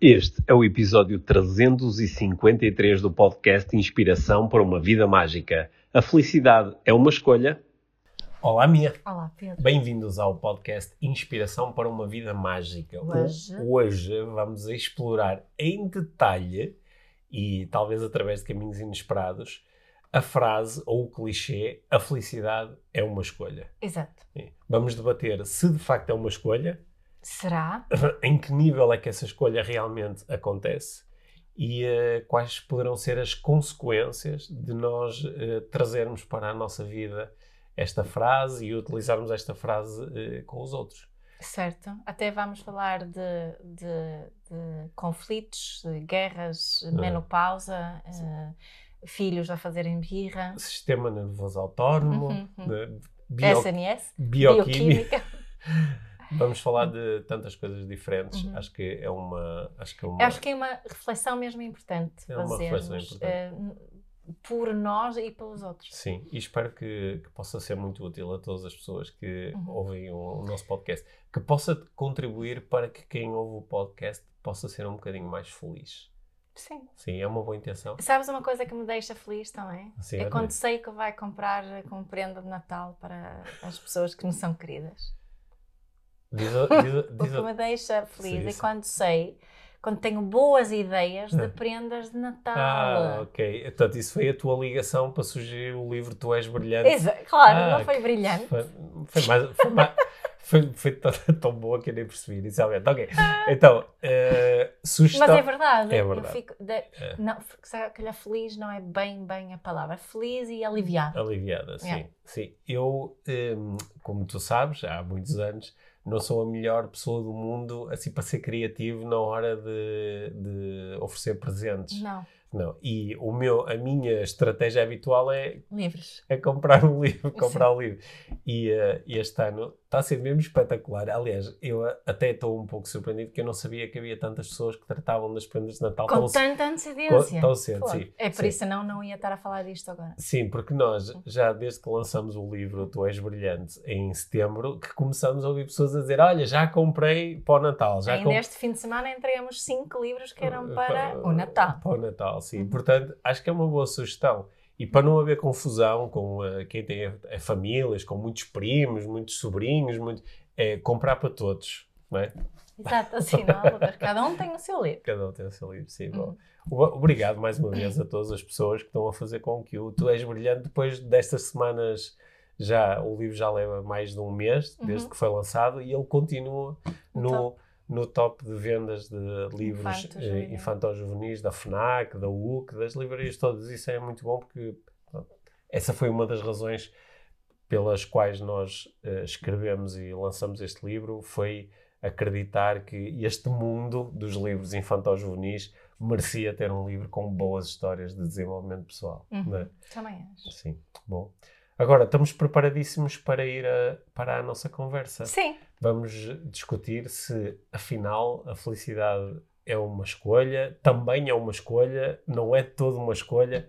Este é o episódio 353 do podcast Inspiração para uma Vida Mágica. A felicidade é uma escolha? Olá, Mia. Olá, Pedro. Bem-vindos ao podcast Inspiração para uma Vida Mágica. Hoje, Hoje vamos explorar em detalhe e talvez através de caminhos inesperados a frase ou o clichê a felicidade é uma escolha. exato. Vamos debater se de facto é uma escolha, Será? em que nível é que essa escolha realmente acontece e eh, quais poderão ser as consequências de nós eh, trazermos para a nossa vida esta frase e utilizarmos esta frase eh, com os outros. Certo. Até vamos falar de, de- de conflitos, de guerras, Ah. menopausa, eh, filhos a fazerem birra, Sistema nervoso autónomo, Uhum, uhum. bio- SNS, bioquímica. Vamos falar de tantas coisas diferentes. Uhum. Acho que é uma. Acho que é uma. Acho que é uma reflexão mesmo importante É uma fazermos reflexão importante. eh, por nós e pelos outros. Sim, e espero que, que possa ser muito útil a todas as pessoas que Uhum. ouvem o, o nosso podcast. Que possa contribuir para que quem ouve o podcast possa ser um bocadinho mais feliz. Sim. Sim, é uma boa intenção. Sabes uma coisa que me deixa feliz também? Sim, é quando sei que vai comprar como prenda de Natal para as pessoas que me são queridas. Diz, diz, a- O diz que me deixa feliz Sim, é sim. quando sei, quando tenho boas ideias de Ah. prendas de Natal. Ah, ok. Portanto, isso foi a tua ligação para sugerir o livro Tu És Brilhante. Claro, Ah, não foi brilhante. Foi, foi mais. Foi, mais- foi, foi tão, tão boa que eu nem percebi inicialmente. Ok. Então, eh, sugestão. Mas é verdade. É Eu verdade. fico de- Não, se calhar feliz não é bem, bem a palavra. Feliz e aliviado. Aliviada, sim. Yeah. sim. Eu, hum, como tu sabes, há muitos anos, não sou a melhor pessoa do mundo assim para ser criativo na hora de, de oferecer presentes. Não, Não. E o meu, a minha estratégia habitual é, livres. é comprar um livro, comprar um livro. E eh, este ano está a ser mesmo espetacular. Aliás, eu até estou um pouco surpreendido que eu não sabia que havia tantas pessoas que tratavam das prendas de Natal Com tão, tanta antecedência. tão cedo. Sim, É por sim. isso não, não ia estar a falar disto agora. Sim, porque nós, já desde que lançamos o livro Tu És Brilhante, em setembro, que começamos a ouvir pessoas a dizer: Olha, já comprei para o Natal. Já Ainda este fim de semana entregamos cinco livros que eram para o Natal. Para o Natal, sim. Uhum. Portanto, acho que é uma boa sugestão. E para não haver confusão com eh, quem tem eh, famílias, com muitos primos, muitos sobrinhos, muito, é comprar para todos. Não é? Exato, assim, não. Cada um tem o seu livro. Cada um tem o seu livro, sim. Uhum. Bom, o- Obrigado mais uma vez a todas as pessoas que estão a fazer com que o Tu És Brilhante, depois destas semanas, já o livro já leva mais de um mês, desde Uhum. que foi lançado, e ele continua No no, no top de vendas de livros eh, infanto-juvenis da FNAC, da UC, das livrarias todas. Isso é muito bom porque pronto, essa foi uma das razões pelas quais nós eh, escrevemos e lançamos este livro, foi acreditar que este mundo dos livros infanto-juvenis merecia ter um livro com boas histórias de desenvolvimento pessoal. Uhum. é? Também acho. Sim, bom. Agora, estamos preparadíssimos para ir a- para a nossa conversa. Sim, Vamos discutir se, afinal, a felicidade é uma escolha, também é uma escolha, não é toda uma escolha.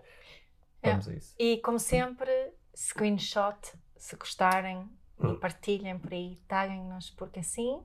É. Vamos a isso. e como sempre, screenshot, se gostarem, Hum. e partilhem por aí, taguem-nos, porque assim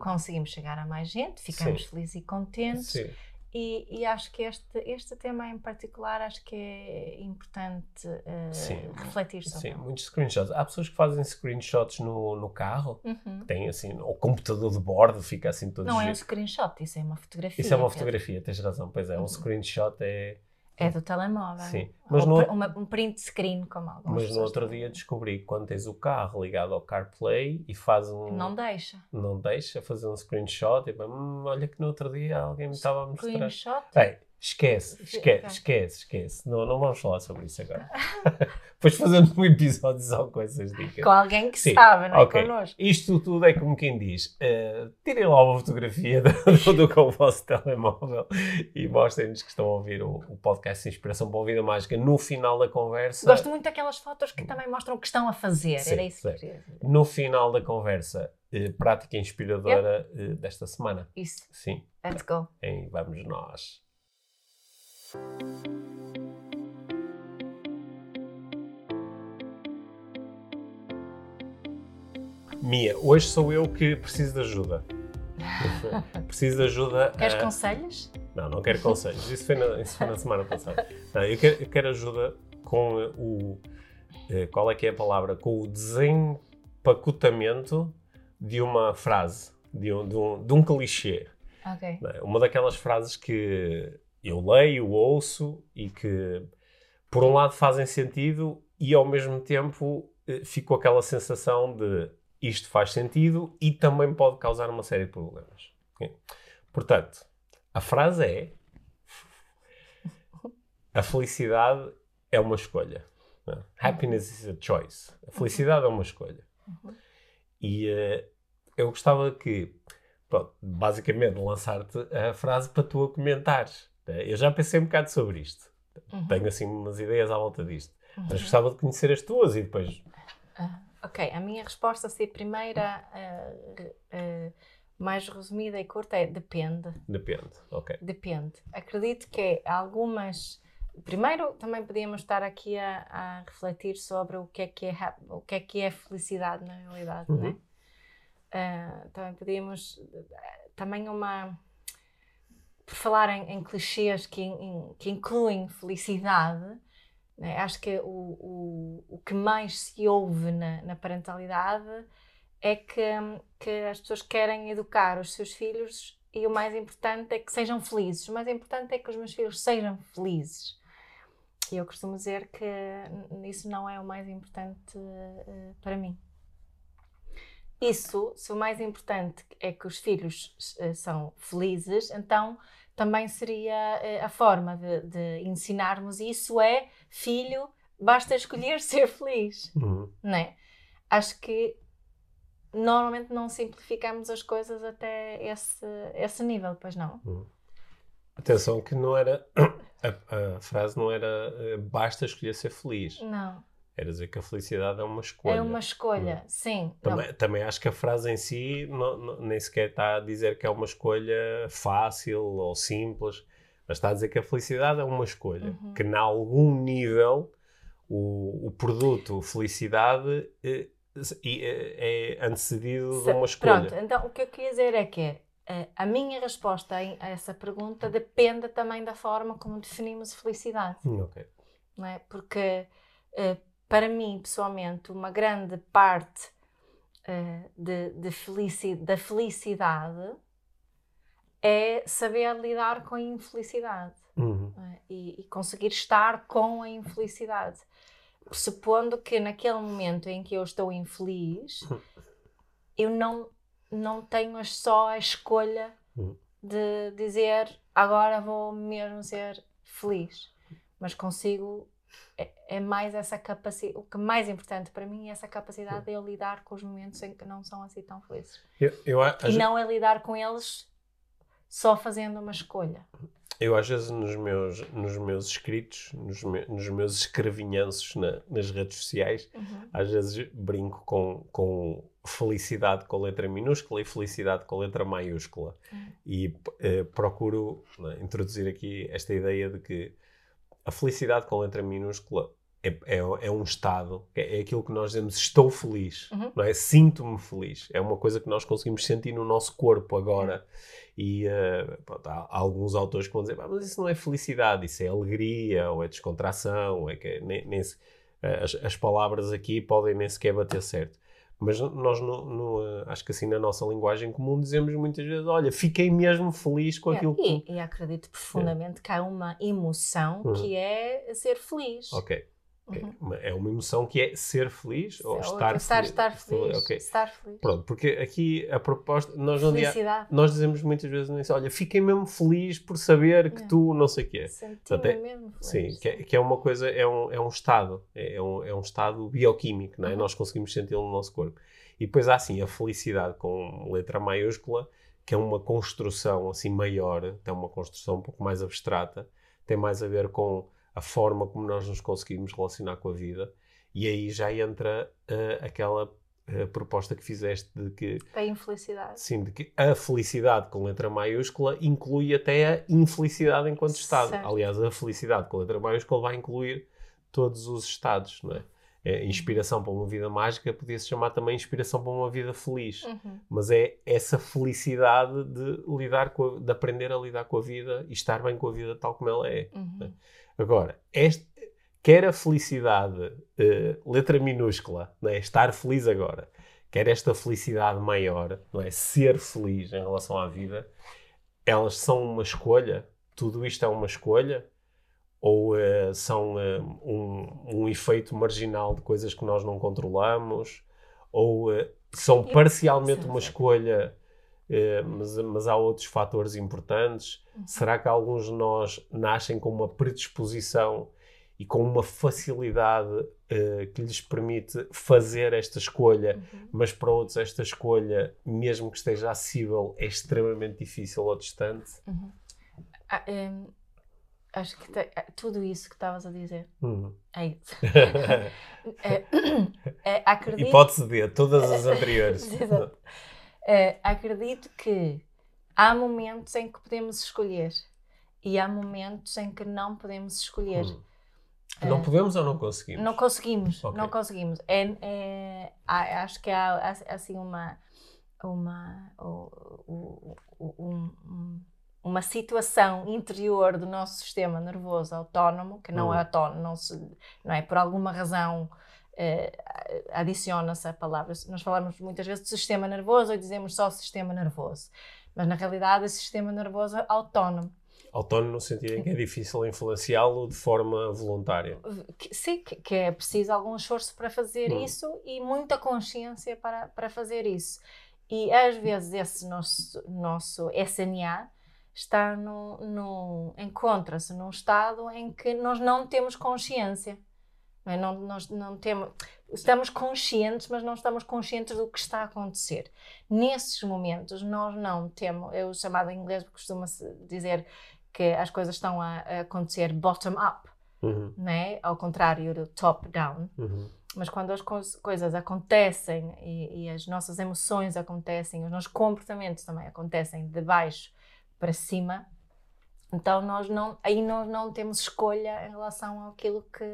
conseguimos chegar a mais gente, ficamos Sim. felizes e contentes. Sim, E, e acho que este, este tema em particular, acho que é importante eh, Sim. refletir sobre sim, muitos screenshots. Há pessoas que fazem screenshots no, no carro, Uhum. têm assim, o computador de bordo fica assim todo Não é um screenshot, isso é uma fotografia. Isso é uma fotografia, tens razão, pois é. Um Uhum. screenshot é. É do telemóvel. Sim. Mas no- uma- um print screen, como algumas Mas no outro dia descobri que quando tens o carro ligado ao CarPlay e faz um. Não deixa. não deixa fazer um screenshot e pá, "Hum, olha que no outro dia alguém me estava a mostrar. Screenshot? Ei, esquece, esquece, esquece, esquece. Não, não vamos falar sobre isso agora. Depois fazemos um episódio só com essas dicas. Com alguém que Sim, sabe, não é? ok. Connosco. Isto tudo é como quem diz: eh, tirem lá uma fotografia do, do com o vosso telemóvel e mostrem-nos que estão a ouvir o, o podcast Inspiração para a Vida Mágica no final da conversa. Gosto muito daquelas fotos que também mostram o que estão a fazer. Sim, Era isso que queria dizer. No final da conversa, eh, prática inspiradora eh, desta semana. Isso. Sim, Let's go. em Vamos Nós. Mia, hoje sou eu que preciso de ajuda. Preciso de ajuda. Queres a... conselhos? Não, não quero conselhos. Isso foi na, isso foi na semana passada. Não, eu, quero, eu quero ajuda com o. eh, Qual é que é a palavra? Com o desempacotamento de uma frase, de um, de um, de um clichê. Ok. não é? Uma daquelas frases que eu leio, ouço e que, por um lado, fazem sentido e, ao mesmo tempo, eh, fico aquela sensação de isto faz sentido e também pode causar uma série de problemas. Portanto, a frase é: A felicidade é uma escolha. é? Happiness is a choice. A felicidade é uma escolha. E eh, eu gostava que, pronto, basicamente, lançar-te a frase para tu a comentares. Né? Eu já pensei um bocado sobre isto. Uhum. Tenho assim umas ideias à volta disto. Mas gostava de conhecer as tuas e depois. Ok, a minha resposta, se a primeira, eh, re- eh, mais resumida e curta, é depende. Depende. Ok. Depende. Acredito que algumas. Primeiro, também podíamos estar aqui a, a refletir sobre o que é que é, o que é, que é felicidade na realidade, Uhum. não é? Ah, também podíamos. Também uma. Por falar em, em clichês que, in- que incluem felicidade, né, acho que o, o, o que mais se ouve na, na parentalidade é que, que as pessoas querem educar os seus filhos e o mais importante é que sejam felizes. O mais importante é que os meus filhos sejam felizes. E eu costumo dizer que isso não é o mais importante eh, para mim. Isso, se o mais importante é que os filhos eh, são felizes, então também seria eh, a forma de, de ensinarmos isso é filho, basta escolher ser feliz Uhum. não é? Acho que normalmente não simplificamos as coisas até esse, esse nível, pois não? Atenção que não era. A, a frase não era eh, basta escolher ser feliz. Não. Era dizer que a felicidade é uma escolha. É uma escolha, sim. Não, Também, também acho que a frase em si não- não- nem sequer está a dizer que é uma escolha fácil ou simples, mas está a dizer que a felicidade é uma escolha. Uhum. Que, em algum nível, o, o produto felicidade e, eh, é antecedido de se- uma escolha. Pronto, então o que eu queria dizer é que eh, a minha resposta a essa pergunta depende também da forma como definimos felicidade. Hum, ok. não é? Porque eh, para mim, pessoalmente, uma grande parte eh, de, de felici- da felicidade é saber lidar com a infelicidade Uhum. é? e, e conseguir estar com a infelicidade. Supondo que naquele momento em que eu estou infeliz, eu não, não tenho só a escolha Uhum. de dizer agora vou mesmo ser feliz, mas consigo. É, é mais essa capacidade. O que mais importante para mim é essa capacidade de eu lidar com os momentos em que não são assim tão felizes. Eu, eu, E não é lidar com eles só fazendo uma escolha. Eu às vezes nos meus, nos meus escritos, nos, me- nos meus escrevinhanços na- nas redes sociais, às vezes brinco com, com felicidade com letra minúscula e felicidade com letra maiúscula. Hum. E eh, procuro né, introduzir aqui esta ideia de que a felicidade com letra minúscula é, é, é um estado, é, é aquilo que nós dizemos estou feliz, Uhum. não é? Sinto-me feliz. É uma coisa que nós conseguimos sentir no nosso corpo agora. E eh, pronto, há, há alguns autores que vão dizer, "Ah, mas isso não é felicidade, isso é alegria, ou é descontração, ou é que nem, nem se- eh, as, as palavras aqui podem nem sequer bater certo. Mas nós, no, no, eh, acho que assim, na nossa linguagem comum, dizemos muitas vezes: Olha, fiquei mesmo feliz com aquilo que. E, e acredito profundamente que há uma emoção Uhum. que é ser feliz. Ok. Ok. Uhum. É uma emoção que é ser feliz ou Ou estar, estar, feliz. estar feliz. Ok. Estar feliz. Pronto, porque aqui a proposta. Nós, não dia, nós dizemos muitas vezes nisso: Olha, fiquei mesmo feliz por saber que É. tu não sei o quê. Sentir-me Portanto, é- mesmo Sim, feliz. que é, que é uma coisa, é um, é um estado, é, é um, é um estado bioquímico, não é? Uhum. Nós conseguimos senti-lo no nosso corpo. E depois há assim a felicidade com letra maiúscula, que é uma construção assim maior, tem uma construção um pouco mais abstrata, tem mais a ver com a forma como nós nos conseguimos relacionar com a vida. E aí já entra eh, aquela eh, proposta que fizeste de que Da infelicidade. Sim, de que a felicidade com letra maiúscula inclui até a infelicidade enquanto estado. Certo. Aliás, a felicidade com letra maiúscula vai incluir todos os estados, não é? é, inspiração para uma vida mágica podia-se chamar também inspiração para uma vida feliz. Uhum. Mas é essa felicidade de lidar com a- de aprender a lidar com a vida e estar bem com a vida tal como ela é. Uhum. Agora, este, quer a felicidade, eh, letra minúscula, não é? estar feliz agora, quer esta felicidade maior, não é? ser feliz em relação à vida, elas são uma escolha? Tudo isto é uma escolha? Ou eh, são eh, um, um efeito marginal de coisas que nós não controlamos? Ou eh, são parcialmente uma sim. escolha, eh, mas, mas há outros fatores importantes? Uhum. Será que alguns de nós nascem com uma predisposição e com uma facilidade eh, que lhes permite fazer esta escolha, Uhum. mas para outros esta escolha, mesmo que esteja acessível, é extremamente difícil ou distante? Ah, hum, acho que te- ah, tudo isso que estavas a dizer Hum. é isso. É, é, acredito, Hipótese D, todas as anteriores. Exato. É, acredito que há momentos em que podemos escolher e há momentos em que não podemos escolher. Hum. Não podemos ou não conseguimos? Não conseguimos, Ok. não conseguimos. É, é- acho que há, assim uma uma um- um- uma situação interior do nosso sistema nervoso autónomo que não Hum. é autónomo, não, se, não é por alguma razão adiciona-se a palavra. Nós falamos muitas vezes do sistema nervoso e dizemos só sistema nervoso, mas na realidade o sistema nervoso é autónomo. Autónomo no sentido em que é difícil influenciá-lo de forma voluntária. sim, que, que é preciso algum esforço para fazer Hum. isso e muita consciência para, para fazer isso. E às vezes esse nosso, nosso SNA está no, no, encontra-se num estado em que nós não temos consciência. Não, é? não, nós não temos, estamos conscientes, mas não estamos conscientes do que está a acontecer. Nesses momentos, nós não temos, é o chamado em inglês, costuma-se dizer que as coisas estão a, a acontecer bottom-up Uhum, né? ao contrário do top-down. uhum, Mas quando as cois- coisas acontecem e, e as nossas emoções acontecem, os nossos comportamentos também acontecem de baixo para cima, então nós não, aí nós não temos escolha em relação àquilo que,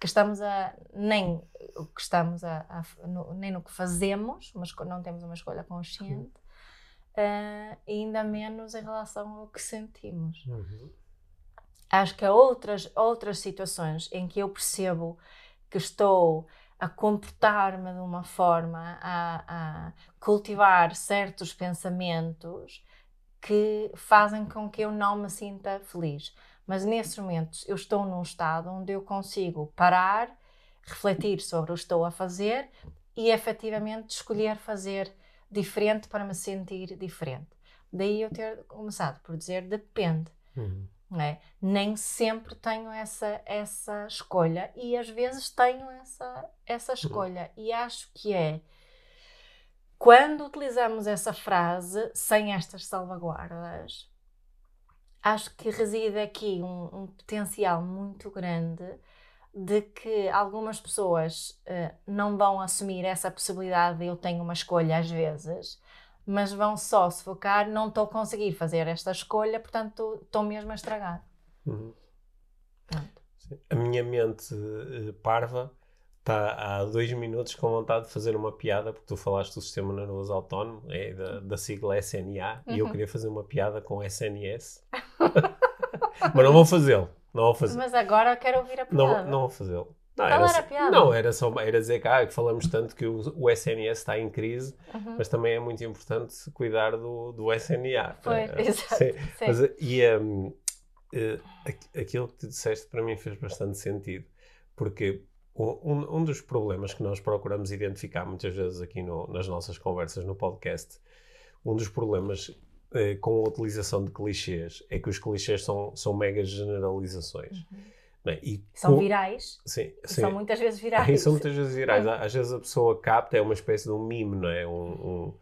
que estamos a nem o que estamos a, a- no- nem no que fazemos, mas não temos uma escolha consciente. e ainda menos em relação ao que sentimos uhum. acho que há outras, outras situações em que eu percebo que estou a comportar-me de uma forma, a, a cultivar certos pensamentos que fazem com que eu não me sinta feliz. Mas nesses momentos eu estou num estado onde eu consigo parar, refletir sobre o que estou a fazer e efetivamente escolher fazer diferente para me sentir diferente. Daí eu ter começado por dizer depende Uhum. é? Nem sempre tenho essa, essa escolha e às vezes tenho essa, essa escolha. E acho que é quando utilizamos essa frase sem estas salvaguardas, acho que reside aqui um, um potencial muito grande de que algumas pessoas eh, não vão assumir essa possibilidade de eu tenho uma escolha às vezes, mas vão só se focar, não estou a conseguir fazer esta escolha, portanto estou mesmo a estragar. Uhum. A minha mente eh, parva está há dois minutos com vontade de fazer uma piada, porque tu falaste do sistema nervoso autónomo, é da, da sigla SNA, e eu Uhum. queria fazer uma piada com SNS. Mas não vou fazê-lo. Não vou fazer. Mas agora eu quero ouvir a Não, piada. não vou fazê-lo. Não, era só- a piada? não, era só era dizer que, ah, que falamos tanto que o, o SNS está em crise, Uhum. mas também é muito importante cuidar do, do SNA. Pois, Eh, exato. sim. sim. Mas, e hum, eh, aqu- aquilo que tu disseste para mim fez bastante sentido, porque um, um dos problemas que nós procuramos identificar muitas vezes aqui no- nas nossas conversas no podcast, um dos problemas eh, com a utilização de clichês é que os clichês são, são mega generalizações. não é? E Uhum. São com- virais Sim, sim. são muitas vezes virais. E são muitas vezes virais. Às vezes a pessoa capta, é uma espécie de um mime, não é? Um,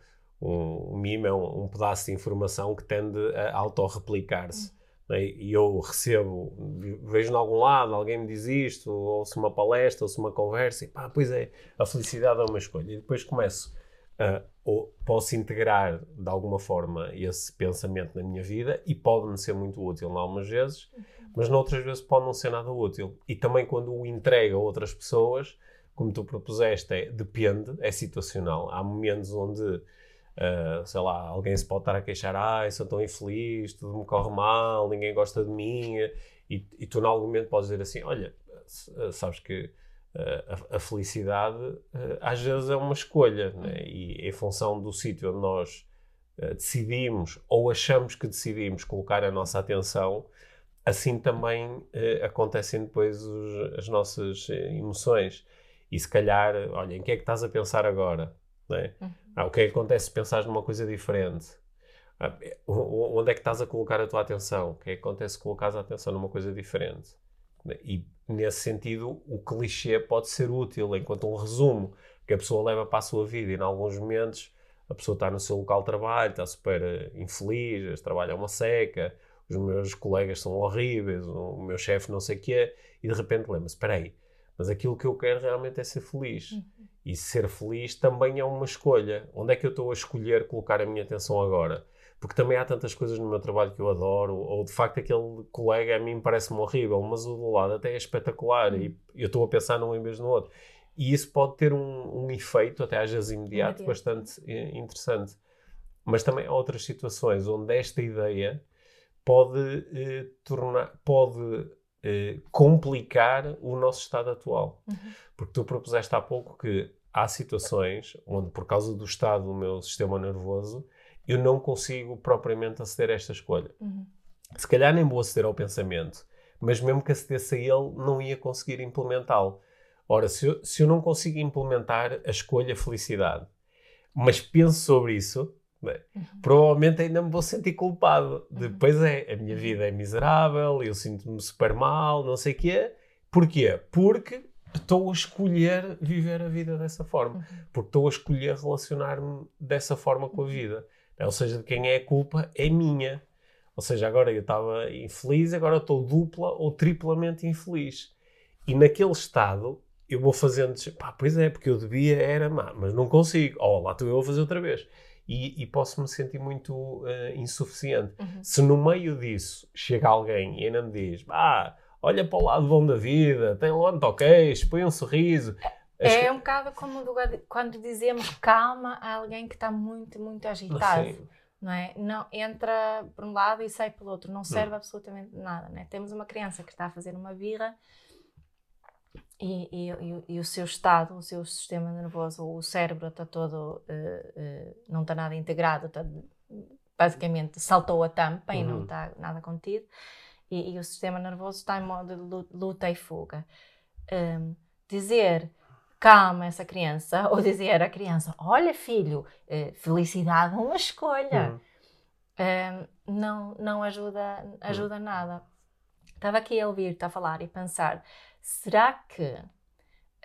um, um, mime é um, um pedaço de informação que tende a autorreplicar-se. é? E eu recebo, vejo em algum lado, alguém me diz isto, ouço uma palestra, ouço uma conversa, e pá, pois é, a felicidade é uma escolha. E depois começo a, ou posso integrar de alguma forma esse pensamento na minha vida e pode-me ser muito útil em algumas vezes, mas noutras vezes pode não ser nada útil. E também quando o entrego a outras pessoas, como tu propuseste, é, depende, é situacional. Há momentos onde, uh, sei lá, alguém se pode estar a queixar, ah, sou tão infeliz, tudo me corre mal, ninguém gosta de mim, e, e tu, em algum momento, podes dizer assim: olha, sabes que uh, a, a, felicidade uh, às vezes é uma escolha, né? e em função do sítio onde nós decidimos ou achamos que decidimos colocar a nossa atenção assim também acontecem depois os, as nossas emoções. E se calhar, olha, em que é que estás a pensar agora? É? Uhum. Ah, o que é que acontece se pensares numa coisa diferente? Ah, onde é que estás a colocar a tua atenção? O que é que acontece se colocares a atenção numa coisa diferente? E nesse sentido, o clichê pode ser útil enquanto um resumo que a pessoa leva para a sua vida. E em alguns momentos a pessoa está no seu local de trabalho, está super eh, infeliz, trabalha é uma seca, os meus colegas são horríveis, o meu chefe não sei o que é, e de repente lembra-se, espera aí, mas aquilo que eu quero realmente é ser feliz. Uhum. E ser feliz também é uma escolha. Onde é que eu estou a escolher colocar a minha atenção agora? Porque também há tantas coisas no meu trabalho que eu adoro, ou de facto aquele colega a mim parece-me horrível, mas o do lado até é espetacular uhum. e eu estou a pensar num em vez no outro. E isso pode ter um, um efeito, até às vezes imediato, imediato. bastante eh, interessante. Mas também há outras situações onde esta ideia pode eh, tornar, pode eh, complicar o nosso estado atual. Uhum. Porque tu propuseste há pouco que há situações onde, por causa do estado do meu sistema nervoso, eu não consigo propriamente aceder a esta escolha. Uhum. Se calhar nem vou aceder ao pensamento, mas mesmo que acedesse a ele, não ia conseguir implementá-lo. Ora, se eu, se eu não consigo implementar a escolha felicidade, mas penso sobre isso, é? Uhum. Provavelmente ainda me vou sentir culpado. Uhum. Depois é, a minha vida é miserável, eu sinto-me super mal, não sei o quê. Porquê? Porque estou a escolher viver a vida dessa forma. Uhum. Porque estou a escolher relacionar-me dessa forma com a vida. Ou seja, de quem é a culpa é minha. Ou seja, agora eu estava infeliz, agora estou dupla ou triplamente infeliz. E naquele estado eu vou fazendo, pá, pois é, porque eu devia, era, mas não consigo. Oh, lá estou eu a fazer outra vez e, e posso me sentir muito uh, insuficiente. Uhum. Se no meio disso chega alguém e ainda me diz, ah, olha para o lado bom da vida, tem o queixo, põe um sorriso. É um bocado como quando dizemos calma a alguém que está muito, muito agitado. Sim. Não, é? não entra por um lado e sai pelo outro, não serve hum. absolutamente nada. Não é? Temos uma criança que está a fazer uma birra e, e, e, o seu estado, o seu sistema nervoso, o cérebro está todo, uh, uh, não está nada integrado, está, basicamente saltou a tampa uhum. e não uhum. está nada contido, e, e, o sistema nervoso está em modo de luta e fuga. Um, dizer calma essa criança, ou dizer à criança, olha filho, uh, felicidade é uma escolha, uhum. um, não, não ajuda, ajuda uhum. nada. Estava aqui a ouvir-te a falar e pensar será que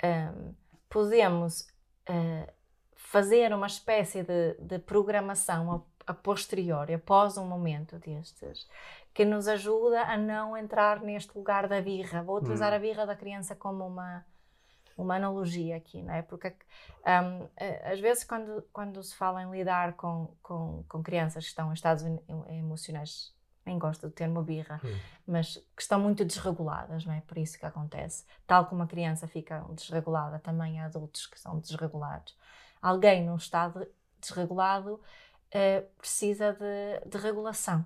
um, podemos uh, fazer uma espécie de, de programação a, a, posteriori, após um momento destes, que nos ajuda a não entrar neste lugar da birra? Vou utilizar hum. a birra da criança como uma uma analogia aqui, não é? Porque um, às vezes quando, quando se fala em lidar com, com, com crianças que estão em estados emocionais nem gosto do termo birra, hum. mas que estão muito desreguladas, não é? Por isso que acontece. Tal como a criança fica desregulada, também há adultos que são desregulados. Alguém num estado desregulado uh, precisa de, de regulação,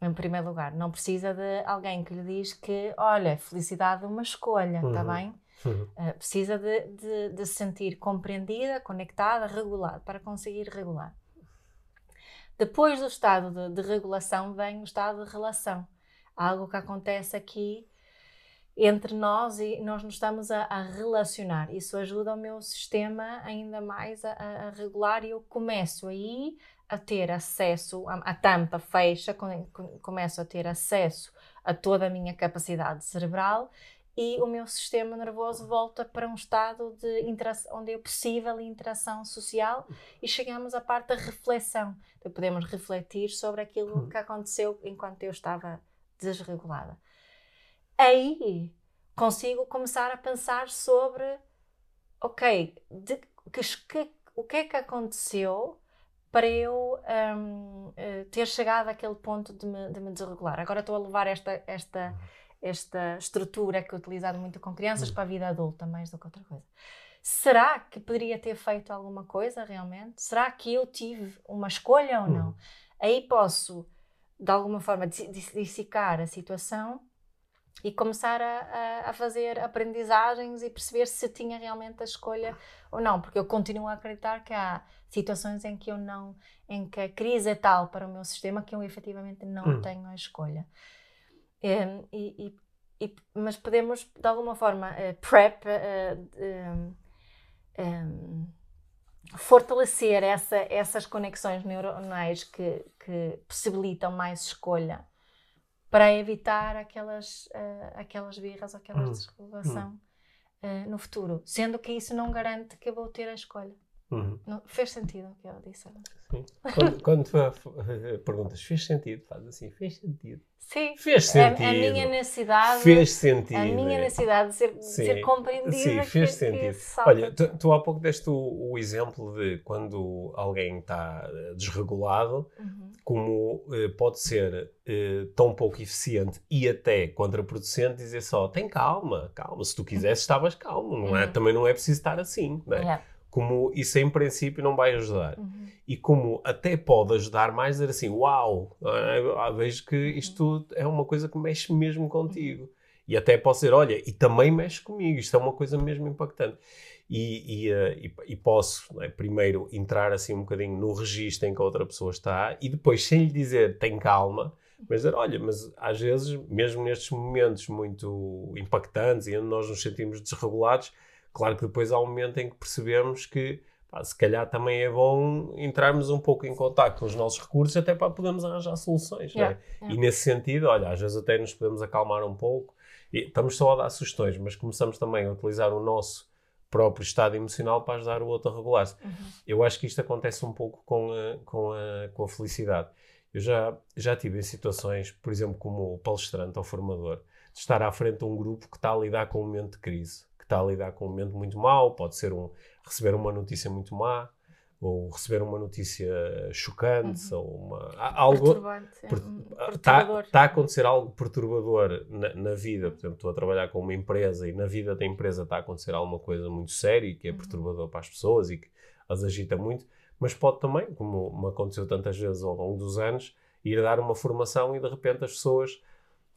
em primeiro lugar. Não precisa de alguém que lhe diz que, olha, felicidade é uma escolha, está uhum. bem? Uhum. Uh, precisa de, de, de se sentir compreendida, conectada, regulada, para conseguir regular. Depois do estado de, de regulação vem o estado de relação. Algo que acontece aqui entre nós e nós nos estamos a, a, relacionar. Isso ajuda o meu sistema ainda mais a, a, regular e eu começo aí a ter acesso, a, a tampa fecha, começo a ter acesso a toda a minha capacidade cerebral e o meu sistema nervoso volta para um estado de onde é possível interação social e chegamos à parte da reflexão. Então podemos refletir sobre aquilo hum. que aconteceu enquanto eu estava desregulada. Aí consigo começar a pensar sobre, ok, de, que, o que é que aconteceu para eu um, eh, ter chegado àquele ponto de me, de me desregular. Agora estou a levar esta, esta esta estrutura que é utilizada muito com crianças hum. para a vida adulta, mais do que outra coisa. Será que poderia ter feito alguma coisa realmente? Será que eu tive uma escolha ou não? Hum. Aí posso, de alguma forma, dissicar a situação e começar a, a, fazer aprendizagens e perceber se tinha realmente a escolha ou não, porque eu continuo a acreditar que há situações em que eu não, em que a crise é tal para o meu sistema que eu efetivamente não hum. tenho a escolha. Um, e, e, mas podemos, de alguma forma, uh, prep, uh, um, fortalecer essa, essas conexões neuronais que, que possibilitam mais escolha para evitar aquelas, uh, aquelas birras, aquela hum. desregulação hum. no futuro. Sendo que isso não garante que eu vou ter a escolha. Uhum. Não, fez sentido o que eu disse? Sim. Quando, quando tu perguntas, fez sentido? Faz assim, fez sentido. Sim. Fez sentido. A, a, minha necessidade. Fez sentido. A minha necessidade de ser, de ser compreendida. Sim, fez que, sentido. Que Olha, tu, tu, há pouco deste o, o, exemplo de quando alguém está eh, desregulado, uhum. como uh, pode ser uh, tão pouco eficiente e até contraproducente dizer só: tem calma, calma. Se tu quisesse, estavas calmo. Não é? Uhum. Também não é preciso estar assim. Não é? Yeah como isso em princípio não vai ajudar. Uhum. E como até pode ajudar mais, dizer assim, uau, é? vejo que isto é uma coisa que mexe mesmo contigo. E até posso dizer, olha, e também mexe comigo, isto é uma coisa mesmo impactante. E, e, uh, e, e posso, é? primeiro, entrar assim um bocadinho no registro em que a outra pessoa está e depois, sem lhe dizer, tem calma, mas dizer, olha, mas às vezes, mesmo nestes momentos muito impactantes e onde nós nos sentimos desregulados, Claro que depois há um momento em que percebemos que pá, se calhar também é bom entrarmos um pouco em contato com os nossos recursos até para podermos arranjar soluções. Yeah, é? yeah. E nesse sentido, olha, às vezes até nos podemos acalmar um pouco. E estamos só a dar sugestões, mas começamos também a utilizar o nosso próprio estado emocional para ajudar o outro a regular-se. Uhum. Eu acho que isto acontece um pouco com a, com a, com a felicidade. Eu já, já tive em situações, por exemplo, como palestrante ou formador, de estar à frente de um grupo que está a lidar com um momento de crise está a lidar com um momento muito mau, pode ser um, receber uma notícia muito má, ou receber uma notícia chocante, uhum. ou uma, algo. Está tá a acontecer algo perturbador na, na, vida. Por exemplo, estou a trabalhar com uma empresa e na vida da empresa está a acontecer alguma coisa muito séria e que é uhum. perturbador para as pessoas e que as agita muito, mas pode também, como me aconteceu tantas vezes ao longo dos anos, ir dar uma formação e de repente as pessoas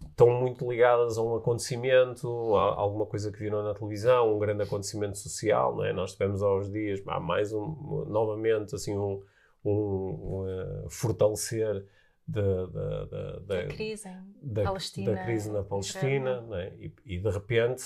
estão muito ligadas a um acontecimento, a alguma coisa que viram na televisão, um grande acontecimento social, não é? Nós tivemos aos dias, há mais um, novamente, assim, um, um, um uh, fortalecer da, da, da, da, crise da, da crise na Palestina, é? e, e, de repente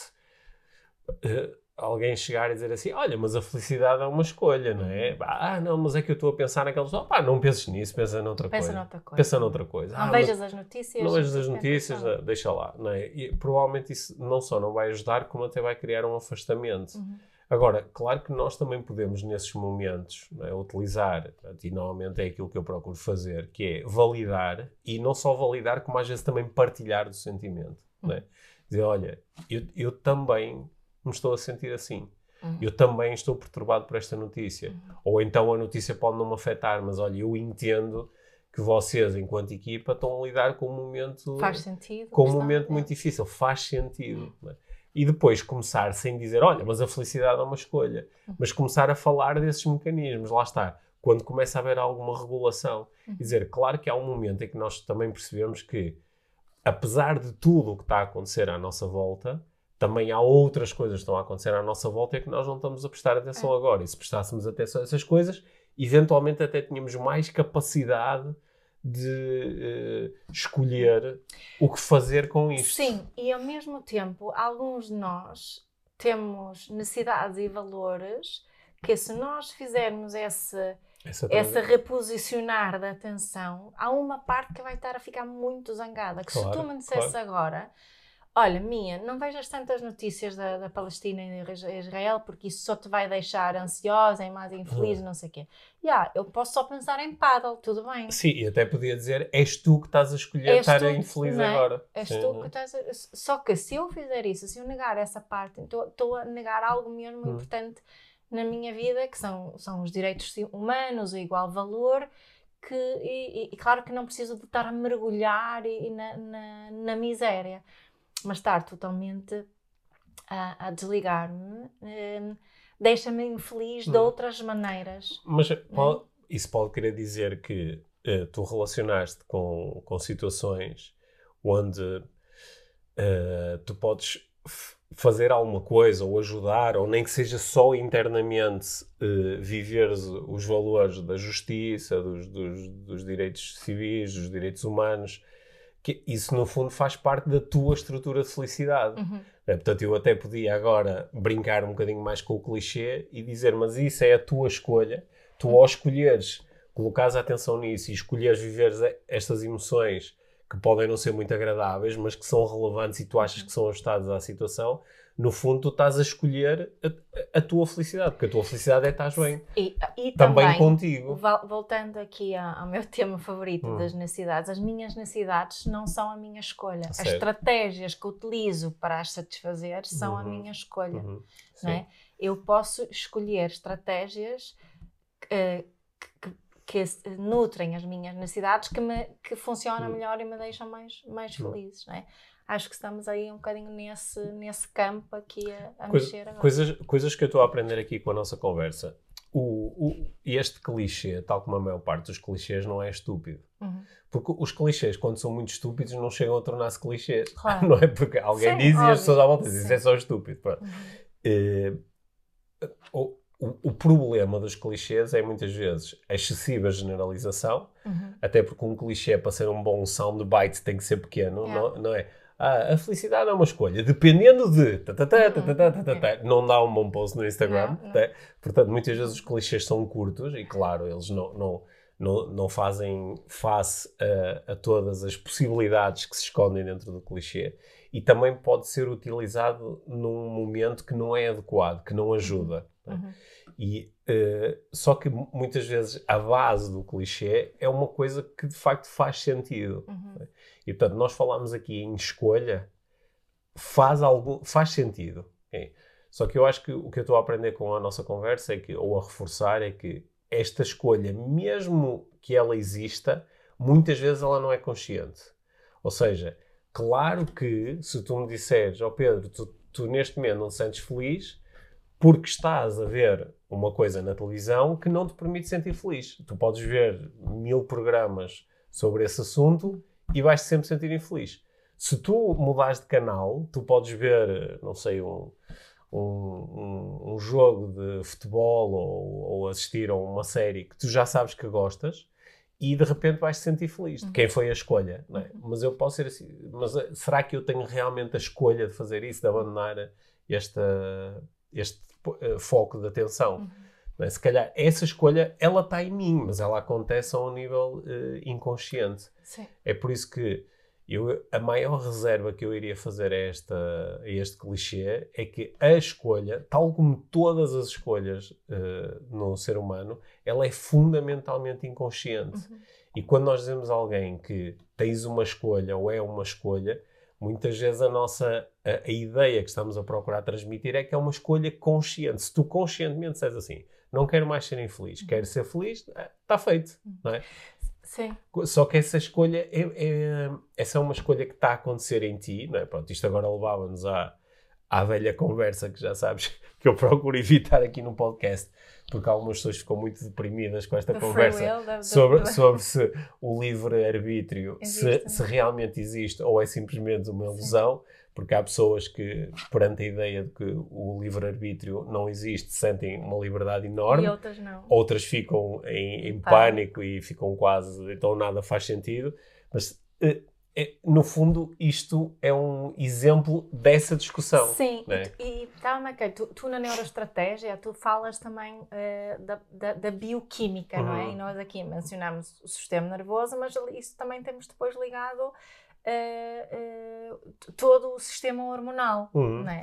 uh, alguém chegar e dizer assim: Olha, mas a felicidade é uma escolha, não é? Uhum. Ah, não, mas é que eu estou a pensar naquela pessoa. Pá, não penses nisso, pensa noutra pensa coisa. Noutra coisa. Pensa noutra coisa. Não ah, vejas as notícias. Não vejas as notícias, ah, deixa lá. Não é? E provavelmente isso não só não vai ajudar, como até vai criar um afastamento. Uhum. Agora, claro que nós também podemos, nesses momentos, é, utilizar, e normalmente é aquilo que eu procuro fazer, que é validar, e não só validar, como às vezes também partilhar do sentimento. Uhum. É? Dizer, olha, eu, eu também me estou a sentir assim. Uhum. Eu também estou perturbado por esta notícia. Uhum. Ou então a notícia pode não me afetar, mas olha, eu entendo que vocês, enquanto equipa, estão a lidar com um momento. Faz sentido. Com um momento muito difícil. Faz sentido. Uhum. E depois começar sem dizer, olha, mas a felicidade é uma escolha. Uhum. Mas começar a falar desses mecanismos. Lá está. Quando começa a haver alguma regulação. Uhum. Dizer, claro que há um momento em que nós também percebemos que, apesar de tudo o que está a acontecer à nossa volta, também há outras coisas que estão a acontecer à nossa volta e é que nós não estamos a prestar atenção é. agora. E se prestássemos atenção a essas coisas, eventualmente até tínhamos mais capacidade de uh, escolher o que fazer com isto. Sim, e ao mesmo tempo, alguns de nós temos necessidades e valores que se nós fizermos esse, essa, essa reposicionar da atenção, há uma parte que vai estar a ficar muito zangada. Que claro, se tu me dissesse claro. agora Olha, Minha, não vejas tantas notícias da, da, Palestina e de Israel porque isso só te vai deixar ansiosa e mais infeliz, uhum. não sei o quê. Yeah, eu posso só pensar em paddle, tudo bem. Sim, e até podia dizer, és tu que estás a escolher és estar tu, infeliz é? agora. És Sim, tu que estás a... Só que se eu fizer isso, se eu negar essa parte, estou a negar algo mesmo uhum. importante na minha vida, que são, são os direitos humanos, o igual valor, que, e, e, claro que não preciso de estar a mergulhar e, e na, na, na miséria. Mas estar totalmente a, a desligar-me um, deixa-me infeliz de outras maneiras. Mas pode, isso pode querer dizer que uh, tu relacionaste com, com situações onde uh, tu podes fazer alguma coisa ou ajudar, ou nem que seja só internamente uh, viveres os valores da justiça, dos, dos, dos, direitos civis, dos direitos humanos, que isso no fundo faz parte da tua estrutura de felicidade. Uhum. É, portanto, eu até podia agora brincar um bocadinho mais com o clichê e dizer, mas isso é a tua escolha. Tu ao escolheres, colocares a atenção nisso e escolheres viver estas emoções que podem não ser muito agradáveis, mas que são relevantes e tu achas que são ajustadas à situação, no fundo tu estás a escolher a, a tua felicidade, porque a tua felicidade é estar bem. E, e também, também, contigo. Voltando aqui ao meu tema favorito hum. das necessidades, as minhas necessidades não são a minha escolha. As estratégias que utilizo para as satisfazer são uhum. a minha escolha. Uhum. Não é? Eu posso escolher estratégias uh, que nutrem as minhas necessidades, que, me, que funcionam hum. melhor e me deixam mais, mais hum. felizes, não é? Acho que estamos aí um bocadinho nesse, nesse campo aqui a, a Coisa, mexer agora. Coisas, coisas que eu estou a aprender aqui com a nossa conversa. O, o, este clichê, tal como a maior parte dos clichês, não é estúpido. Uhum. Porque os clichês, quando são muito estúpidos, não chegam a tornar-se clichês. Claro. Não é porque alguém Sim, diz óbvio. e as pessoas à volta dizem, isso é só estúpido. Uhum. Uh, o, o, problema dos clichês é muitas vezes a excessiva generalização, uhum. até porque um clichê para ser um bom soundbite tem que ser pequeno, yeah. não, não, é? Ah, a felicidade é uma escolha, dependendo de. Uhum. Não dá um bom post no Instagram. Não, não. Portanto, muitas vezes os clichês são curtos e, claro, eles não, não, não, não fazem face a, a todas as possibilidades que se escondem dentro do clichê. E também pode ser utilizado num momento que não é adequado, que não ajuda. Uhum. E, uh, só que muitas vezes a base do clichê é uma coisa que de facto faz sentido. Uhum. Né? E portanto, nós falamos aqui em escolha, faz, algum, faz sentido. Okay? Só que eu acho que o que eu estou a aprender com a nossa conversa é que, ou a reforçar é que esta escolha, mesmo que ela exista, muitas vezes ela não é consciente. Ou seja, claro que se tu me disseres, ó oh Pedro, tu, tu neste momento não te sentes feliz, porque estás a ver uma coisa na televisão que não te permite sentir feliz. Tu podes ver mil programas sobre esse assunto e vais -te sempre sentir infeliz. Se tu mudares de canal, tu podes ver, não sei, um, um, um jogo de futebol ou, ou, assistir a uma série que tu já sabes que gostas e de repente vais te sentir feliz de quem foi a escolha. É? Uhum. Mas eu posso ser assim, mas eh, será que eu tenho realmente a escolha de fazer isso, de abandonar esta, este uh, foco de atenção. Uhum. É? Se calhar essa escolha, ela está em mim, mas ela acontece a um nível uh, inconsciente. Sim. É por isso que eu, a maior reserva que eu iria fazer a, esta, a este clichê é que a escolha, tal como todas as escolhas uh, no ser humano, ela é fundamentalmente inconsciente. Uhum. E quando nós dizemos a alguém que tens uma escolha ou é uma escolha, muitas vezes a nossa a, a, ideia que estamos a procurar transmitir é que é uma escolha consciente. Se tu conscientemente disseres assim, não quero mais ser infeliz, uhum. quero ser feliz, está é, feito, uhum. não é? Sim. Só que essa escolha é, é, essa é uma escolha que está a acontecer em ti, não é? Pronto, isto agora levava-nos à, à velha conversa que já sabes que eu procuro evitar aqui no podcast, porque algumas pessoas ficam muito deprimidas com esta conversa sobre, sobre se o livre-arbítrio se, se, realmente existe ou é simplesmente uma ilusão. Sim porque há pessoas que, perante a ideia de que o livre-arbítrio não existe, sentem uma liberdade enorme. E outras não. Outras ficam em, em pânico e ficam quase. Então nada faz sentido. Mas. É, no fundo, isto é um exemplo dessa discussão. Sim, né? e estava tá, tu, tu na neuroestratégia, tu falas também uh, da, da, da, bioquímica, uhum. não é? Uhum. E nós aqui mencionamos o sistema nervoso, mas isso também temos depois ligado uh, todo o sistema hormonal, uhum. né?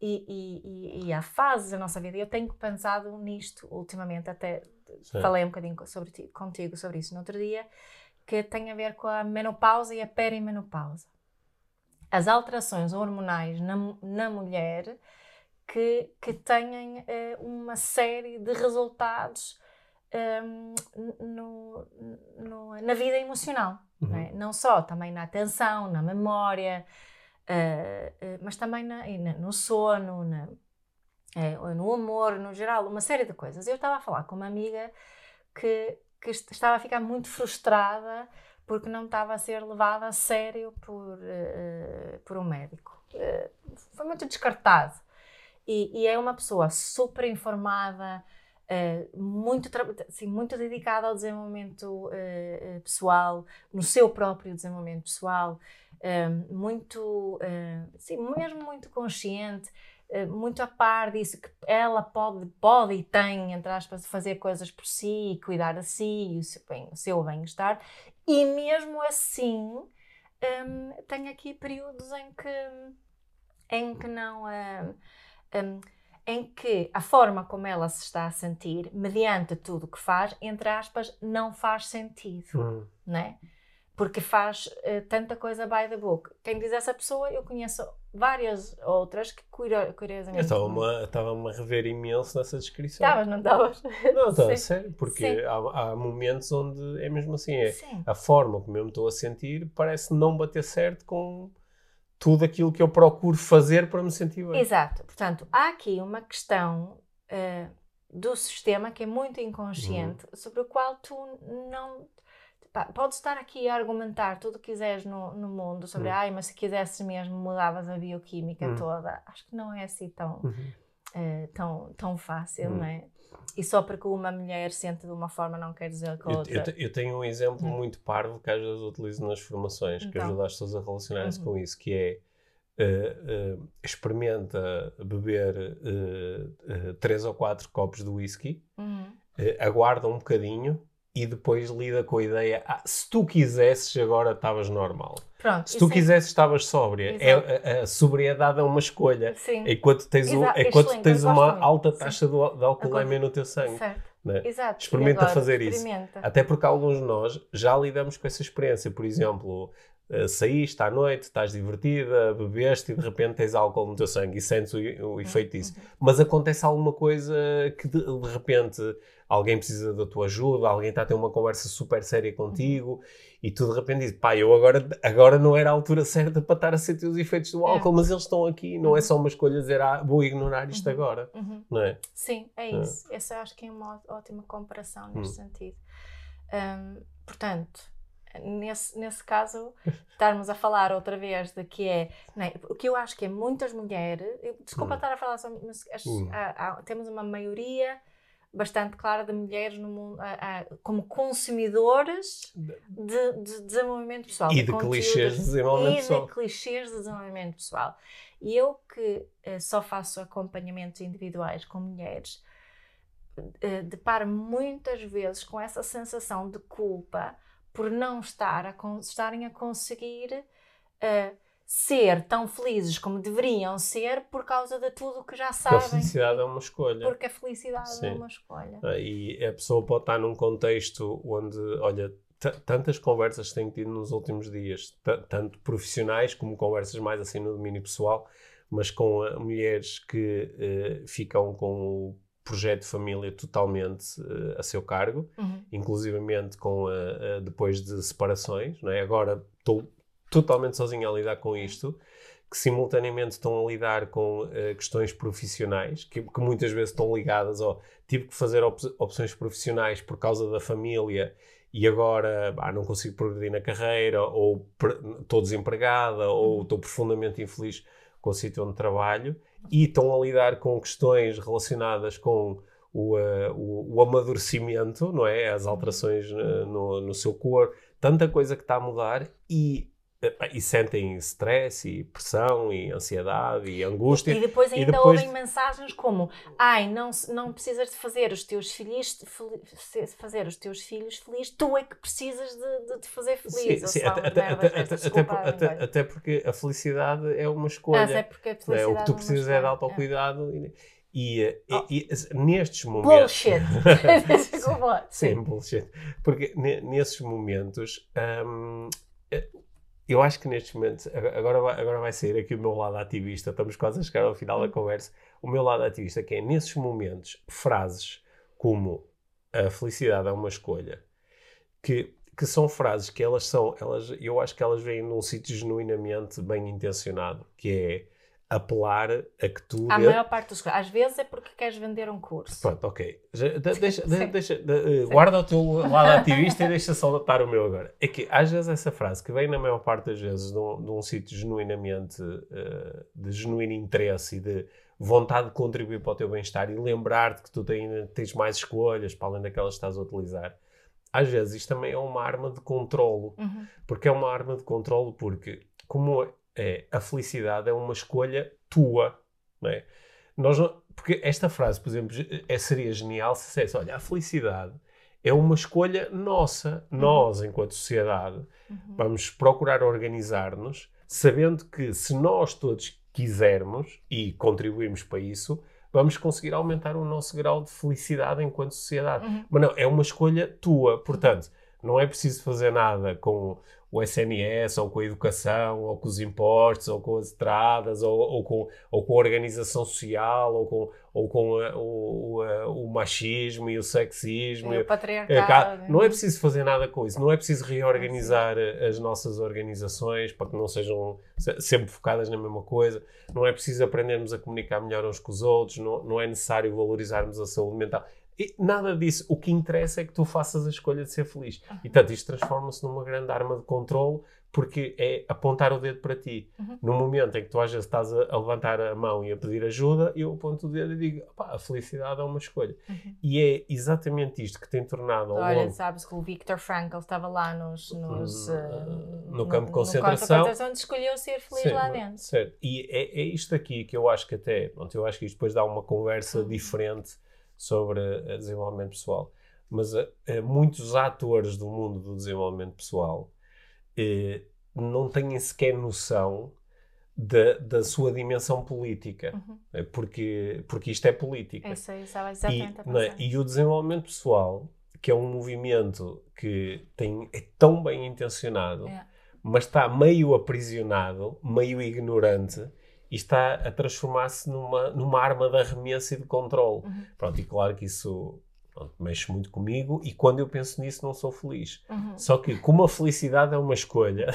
E, e, e, há fases da nossa vida. Eu tenho pensado nisto ultimamente, até Sim. falei um bocadinho sobre ti, contigo sobre isso no outro dia, que tem a ver com a menopausa e a perimenopausa. As alterações hormonais na, na mulher que, que têm uh, uma série de resultados um, no, no, na vida emocional. Uhum. Não, é? não, só, também na atenção, na memória. uh, mas também na, no sono, na, no amor, no geral, uma série de coisas. Eu estava a falar com uma amiga que, que estava a ficar muito frustrada porque não estava a ser levada a sério por, por um médico. foi muito descartado. E, e, é uma pessoa super informada, uh, muito, assim, muito dedicada ao desenvolvimento uh, pessoal, no seu próprio desenvolvimento pessoal, muito, sim, mesmo muito consciente, muito a par disso, que ela pode, pode e tem, entre aspas, fazer coisas por si, cuidar de si e o seu, bem, seu bem-estar, e mesmo assim um, tem aqui períodos em que, em que não. Um, um, em que a forma como ela se está a sentir, mediante tudo o que faz, entre aspas, não faz sentido, uhum. né? Porque faz uh, tanta coisa by the book. Quem diz essa pessoa, eu conheço várias outras que curiosamente... Eu estava-me a rever imenso nessa descrição. Estavas, não estavas? Não, estava sério, porque há, há, momentos onde é mesmo assim, é, a forma como eu me estou a sentir parece não bater certo com tudo aquilo que eu procuro fazer para me sentir bem. Exato. Portanto, há aqui uma questão uh, do sistema que é muito inconsciente, uhum. sobre o qual tu não. Pá, podes estar aqui a argumentar tudo o que quiseres no, no mundo sobre, uhum. ai, mas se quisesses mesmo mudavas a bioquímica uhum. toda. Acho que não é assim tão, uh, tão, tão fácil, uhum. não é? E só porque uma mulher sente de uma forma não quer dizer que a outra. Eu, eu, eu tenho um exemplo hum. muito parvo que às vezes utilizo nas formações, então. que ajuda as pessoas a relacionarem-se uhum. com isso, que é uh, uh, experimenta beber uh, três ou quatro copos de whisky, uhum. aguarda um bocadinho e depois lida com a ideia: ah, se tu quisesses, agora estavas normal. Pronto, se tu é quisesses, estavas sóbria. É, a, a, sobriedade é uma escolha. Sim. Enquanto tens, o, enquanto tens uma alta taxa de, de alcoolemia no teu sangue. Certo. Né? Exato. Experimenta agora, fazer experimenta. isso. Até porque alguns de nós já lidamos com essa experiência. Por exemplo, saíste à noite, estás divertida, bebeste e de repente tens álcool no teu sangue e sentes o, o uhum, efeito disso. Uhum. Mas acontece alguma coisa que de, de, repente alguém precisa da tua ajuda, alguém está a ter uma conversa super séria contigo uhum. e tu de repente dizes, pá, eu agora, agora não era a altura certa para estar a sentir os efeitos do é. álcool, é. mas eles estão aqui, não é uhum. só uma escolha dizer, ah, vou ignorar isto uhum. agora, uhum. não é? Sim, é, é. isso. Essa acho que é uma ótima comparação neste hum. sentido. Um, portanto, nesse, nesse caso, estarmos a falar outra vez de que é. é o que eu acho que é muitas mulheres. Desculpa hum. estar a falar só, mas hum. temos uma maioria bastante clara de mulheres no mundo, a, a, como consumidoras de, de, desenvolvimento pessoal. E de, de clichês de desenvolvimento pessoal. E de clichês de desenvolvimento pessoal. E eu que uh, só faço acompanhamentos individuais com mulheres, uh, deparo muitas vezes com essa sensação de culpa por não estar a, estarem a conseguir uh, ser tão felizes como deveriam ser por causa de tudo o que já sabem. Porque a felicidade é uma escolha. Porque a felicidade é Sim. é uma escolha. Ah, e a pessoa pode estar num contexto onde, olha, tantas conversas que tenho tido nos últimos dias, tanto profissionais como conversas mais assim no domínio pessoal, mas com uh, mulheres que uh, ficam com o projeto de família totalmente uh, a seu cargo, uhum. inclusivamente com uh, depois de separações, não é? Agora estou totalmente sozinho a lidar com isto, que simultaneamente estão a lidar com uh, questões profissionais, que, que, muitas vezes estão ligadas ao tive que fazer op opções profissionais por causa da família e agora ah, não consigo progredir na carreira, ou estou desempregada, ou uhum. estou profundamente infeliz com o sítio onde trabalho e estão a lidar com questões relacionadas com o, uh, o, o, amadurecimento, não é? As alterações uh, no, no seu corpo, tanta coisa que está a mudar e e sentem stress e pressão e ansiedade e angústia. E depois ainda e depois... ouvem mensagens como ai, não, não precisas de fazer os teus filhos fazer os teus filhos felizes, tu é que precisas de, de te fazer feliz. Sim, sim até, até, até, até, até, porque a felicidade é uma escolha. Ah, é porque a felicidade é, o que tu precisas é, é de autocuidado. É. E, oh. e, e, nestes momentos. Bullshit! sim, bullshit. Porque nesses momentos. Um, eu acho que nestes momentos, agora vai, agora vai sair aqui o meu lado ativista, estamos quase a chegar ao final da hum. conversa. O meu lado ativista, que é nesses momentos, frases como a felicidade é uma escolha, que, que são frases que elas são, elas, eu acho que elas vêm num sítio genuinamente bem intencionado, que é apelar a que tu. A maior parte dos às vezes é porque queres vender um curso. Pronto, ok. Já, deixa, deixa, de, guarda o teu lado ativista e deixa só notar o meu agora. É que às vezes essa frase que vem na maior parte das vezes de um, de um sítio genuinamente uh, de genuíno interesse e de vontade de contribuir para o teu bem-estar e lembrar-te que tu tens, tens mais escolhas para além daquelas que estás a utilizar às vezes isto também é uma arma de controlo. Uhum. Porque é uma arma de controlo porque, como é, a felicidade é uma escolha tua, não é? Nós não, porque esta frase, por exemplo, é, seria genial se dissesse, olha, a felicidade é uma escolha nossa. Uhum. Nós, enquanto sociedade, uhum. vamos procurar organizar-nos sabendo que se nós todos quisermos e contribuirmos para isso, vamos conseguir aumentar o nosso grau de felicidade enquanto sociedade. Uhum. Mas não, é uma escolha tua. Portanto, não é preciso fazer nada com o SNS, ou com a educação, ou com os impostos, ou com as estradas, ou, ou, com, ou com a organização social, ou com, ou com a, o, a, o machismo e o sexismo. E o patriarcado. Não é preciso fazer nada com isso. Não é preciso reorganizar as nossas organizações para que não sejam sempre focadas na mesma coisa. Não é preciso aprendermos a comunicar melhor uns com os outros. Não, não é necessário valorizarmos a saúde mental. Nada disso. O que interessa é que tu faças a escolha de ser feliz. Uhum. E, portanto, isto transforma-se numa grande arma de controle porque é apontar o dedo para ti. Uhum. No momento em que tu às vezes estás a, a, levantar a mão e a pedir ajuda, eu aponto o dedo e digo, a felicidade é uma escolha. Uhum. E é exatamente isto que tem tornado ao Olha, longo... sabes que o Victor Frankl estava lá nos, nos, uh, no, campo de concentração. No campo de escolheu ser feliz Sim, lá dentro. Certo. E é, é isto aqui que eu acho que até, pronto, eu acho que isto depois dá uma conversa uhum. diferente sobre desenvolvimento pessoal. Mas uh, muitos atores do mundo do desenvolvimento pessoal não têm sequer noção da, da sua dimensão política, uhum. porque, porque isto é política. Isso, isso é exatamente e, é? e o desenvolvimento pessoal, que é um movimento que tem, é tão bem intencionado, é. mas está meio aprisionado, meio ignorante, e está a transformar-se numa, numa arma de arremesso e de controle. Uhum. Pronto, e claro que isso pronto, mexe muito comigo e quando eu penso nisso não sou feliz. Uhum. Só que como a felicidade é uma escolha,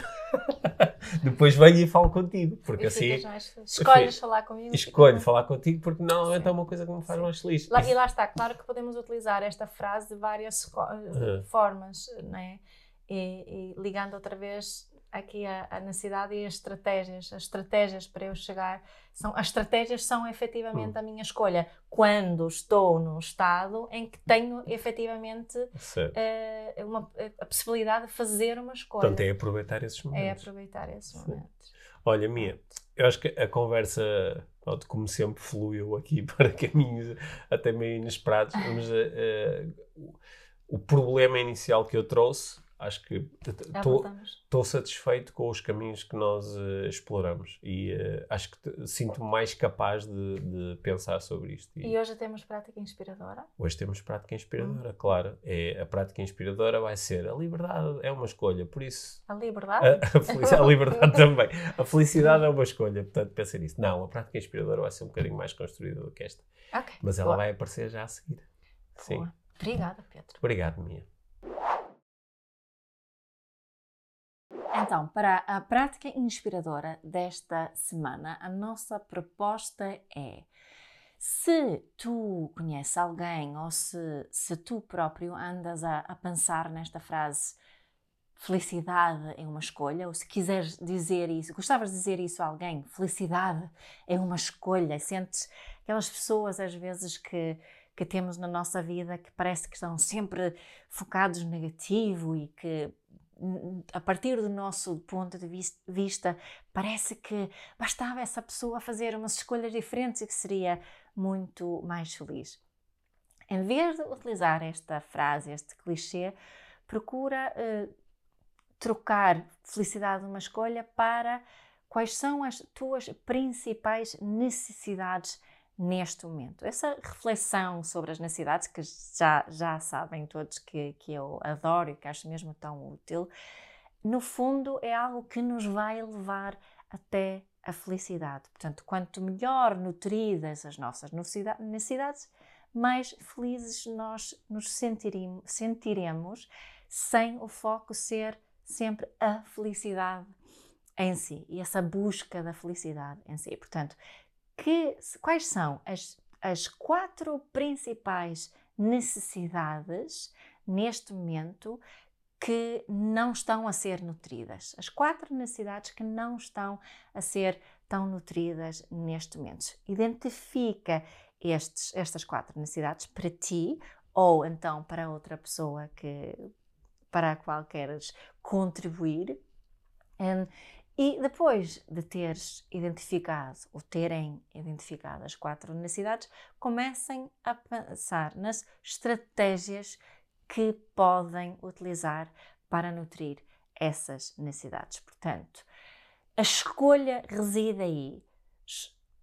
depois venho e falo contigo, porque e assim... Escolhes falar comigo. Escolho falar contigo porque normalmente Sim. é uma coisa que me faz Sim. mais feliz. Lá, e lá está, claro que podemos utilizar esta frase de várias uhum. formas, não é? E, e ligando outra vez aqui a, a, necessidade e as estratégias. As estratégias para eu chegar são as estratégias são efetivamente hum. a minha escolha quando estou num estado em que tenho efetivamente uh, uma, a possibilidade de fazer uma escolha. Portanto, é aproveitar esses é momentos. É aproveitar esses Sim. momentos. Olha, Mia, eu acho que a conversa, como sempre, fluiu aqui para caminhos até meio inesperados, mas uh, o problema inicial que eu trouxe acho que estou satisfeito com os caminhos que nós uh, exploramos e uh, acho que sinto-me mais capaz de, de, pensar sobre isto. E, e, hoje temos prática inspiradora? Hoje temos prática inspiradora, hum. claro. É, a prática inspiradora vai ser a liberdade é uma escolha, por isso... A liberdade? A, a, a liberdade também. A felicidade é uma escolha, portanto pensa nisso. Não, a prática inspiradora vai ser um bocadinho mais construída do que esta. Okay. Mas ela Boa. vai aparecer já a seguir. Boa. Sim. Obrigada, Pedro. Obrigado, Mia. Então, para a prática inspiradora desta semana, a nossa proposta é: se tu conheces alguém ou se, se tu próprio andas a, a pensar nesta frase, felicidade é uma escolha, ou se quiseres dizer isso, gostavas de dizer isso a alguém, felicidade é uma escolha, sentes aquelas pessoas às vezes que, que temos na nossa vida que parece que estão sempre focados no negativo e que a partir do nosso ponto de vista, parece que bastava essa pessoa fazer umas escolhas diferentes e que seria muito mais feliz. Em vez de utilizar esta frase, este clichê, procura uh, trocar felicidade numa escolha para quais são as tuas principais necessidades neste momento. Essa reflexão sobre as necessidades, que já, já sabem todos que, que eu adoro e que acho mesmo tão útil, no fundo é algo que nos vai levar até a felicidade. Portanto, quanto melhor nutridas as nossas necessidades, mais felizes nós nos sentiremos, sentiremos sem o foco ser sempre a felicidade em si e essa busca da felicidade em si. Portanto, que, quais são as, as quatro principais necessidades neste momento que não estão a ser nutridas? As quatro necessidades que não estão a ser tão nutridas neste momento. Identifica estes, estas quatro necessidades para ti ou então para outra pessoa que, para a qual queres contribuir. E depois de teres identificado ou terem identificado as quatro necessidades, comecem a pensar nas estratégias que podem utilizar para nutrir essas necessidades. Portanto, a escolha reside aí.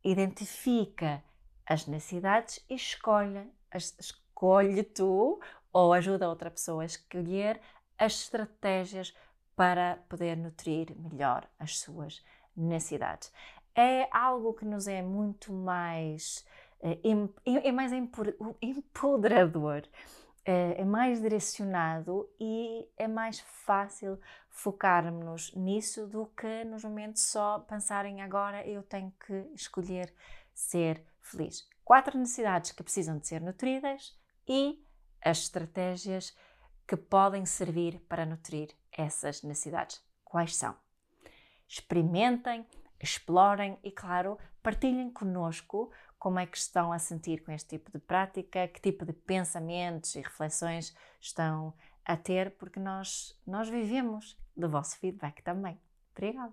Identifica as necessidades e escolhe, escolhe tu ou ajuda outra pessoa a escolher as estratégias para poder nutrir melhor as suas necessidades. É algo que nos é muito mais, é, é mais empoderador, é, é mais direcionado e é mais fácil focarmos nisso do que nos momentos só pensarem agora eu tenho que escolher ser feliz. Quatro necessidades que precisam de ser nutridas e as estratégias que podem servir para nutrir essas necessidades. Quais são? Experimentem, explorem e, claro, partilhem conosco como é que estão a sentir com este tipo de prática, que tipo de pensamentos e reflexões estão a ter, porque nós, nós vivemos do vosso feedback também. Obrigada!